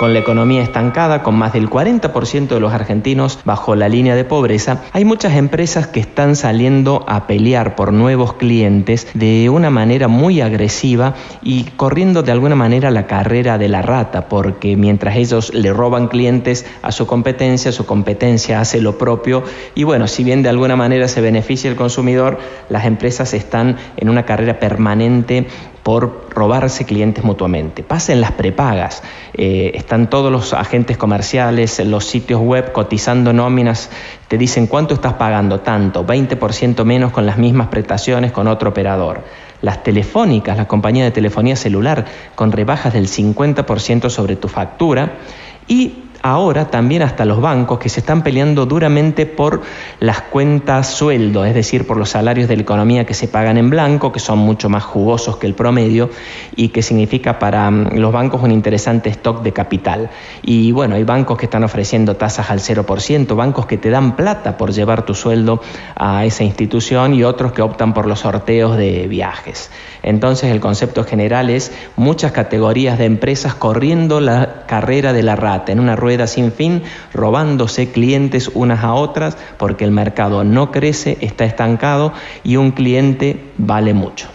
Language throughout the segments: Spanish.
Con la economía estancada, con más del 40% de los argentinos bajo la línea de pobreza, hay muchas empresas que están saliendo a pelear por nuevos clientes de una manera muy agresiva y corriendo de alguna manera la carrera de la rata, porque mientras ellos le roban clientes a su competencia, su competencia hace lo propio y bueno, si bien de alguna manera se beneficia el consumidor, las empresas están en una carrera permanente por robarse clientes mutuamente. Pasa en las prepagas. Eh, están todos los agentes comerciales, los sitios web cotizando nóminas, te dicen cuánto estás pagando, tanto, 20% menos con las mismas prestaciones con otro operador. Las telefónicas, la compañía de telefonía celular, con rebajas del 50% sobre tu factura. Y ahora también hasta los bancos que se están peleando duramente por las cuentas sueldo, es decir, por los salarios de la economía que se pagan en blanco, que son mucho más jugosos que el promedio y que significa para mm, los bancos un interesante stock de capital. Y bueno, hay bancos que están ofreciendo tasas al 0%, bancos que te dan plata por llevar tu sueldo a esa institución y otros que optan por los sorteos de viajes. Entonces el concepto general es muchas categorías de empresas corriendo la carrera de la rata en una rueda sin fin, robándose clientes unas a otras, porque el mercado no crece, está estancado y un cliente vale mucho.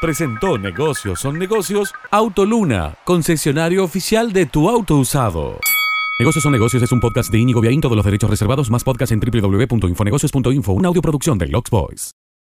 Presentó Negocios son negocios Autoluna, concesionario oficial de tu auto usado. Negocios son negocios es un podcast de Inigo Viaín, todos los derechos reservados, más podcast en www.infonegocios.info, una audioproducción de Lux Boys.